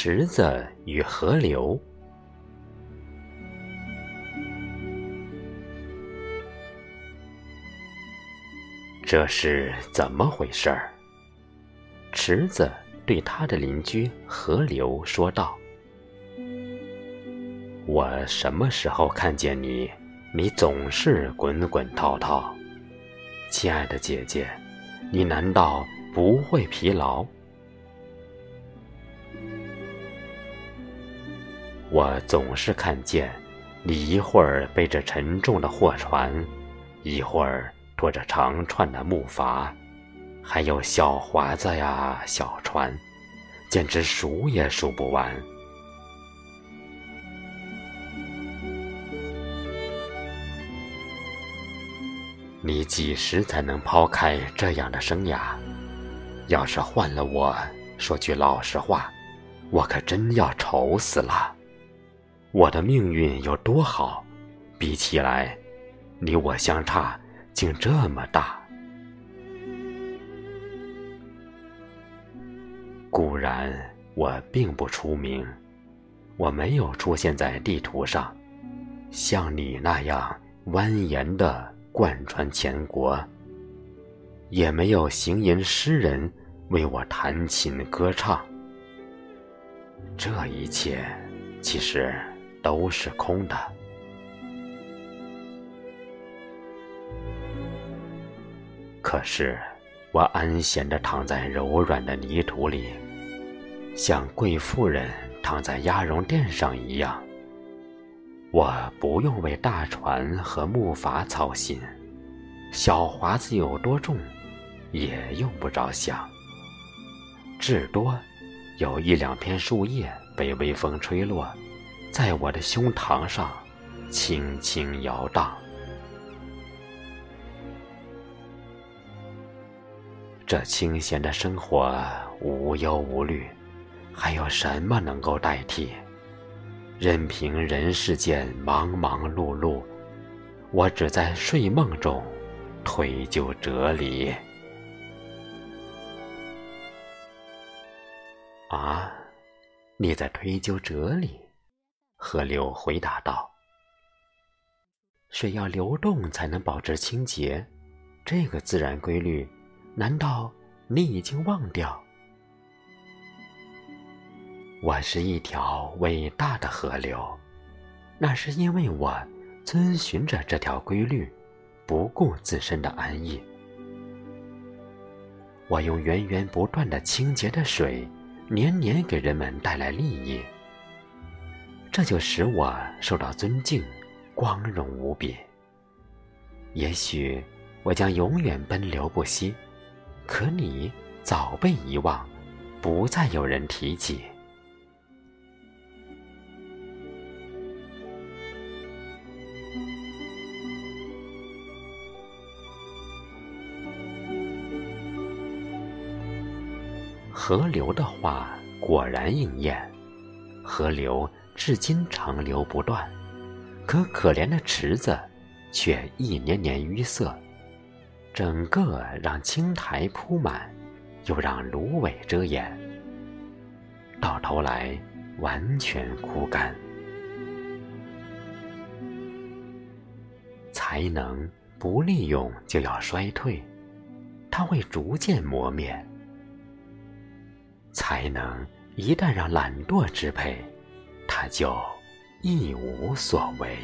池子与河流。这是怎么回事儿？池子对他的邻居河流说道：“我什么时候看见你，你总是滚滚滔滔。亲爱的姐姐，你难道不会疲劳？我总是看见你一会儿背着沉重的货船，一会儿……”拖着长串的木筏，还有小划子呀、小船，简直数也数不完。你几时才能抛开这样的生涯？要是换了我，说句老实话，我可真要愁死了。我的命运有多好，比起来，你我相差。竟这么大！固然我并不出名，我没有出现在地图上，像你那样蜿蜒的贯穿全国，也没有行吟诗人为我弹琴歌唱。这一切其实都是空的。可是，我安闲地躺在柔软的泥土里，像贵妇人躺在鸭绒垫上一样。我不用为大船和木筏操心，小华子有多重，也用不着想。至多有一两片树叶被微风吹落，在我的胸膛上轻轻摇荡。这清闲的生活无忧无虑，还有什么能够代替？任凭人世间忙忙碌碌，我只在睡梦中推究哲理。啊，你在推究哲理？河流回答道：“水要流动才能保持清洁，这个自然规律。”难道你已经忘掉？我是一条伟大的河流，那是因为我遵循着这条规律，不顾自身的安逸。我用源源不断的清洁的水，年年给人们带来利益，这就使我受到尊敬，光荣无比。也许我将永远奔流不息。可你早被遗忘，不再有人提起。河流的话果然应验，河流至今长流不断，可可怜的池子却一年年淤塞。整个让青苔铺满，又让芦苇遮掩，到头来完全枯干。才能不利用就要衰退，它会逐渐磨灭；才能一旦让懒惰支配，他就一无所为。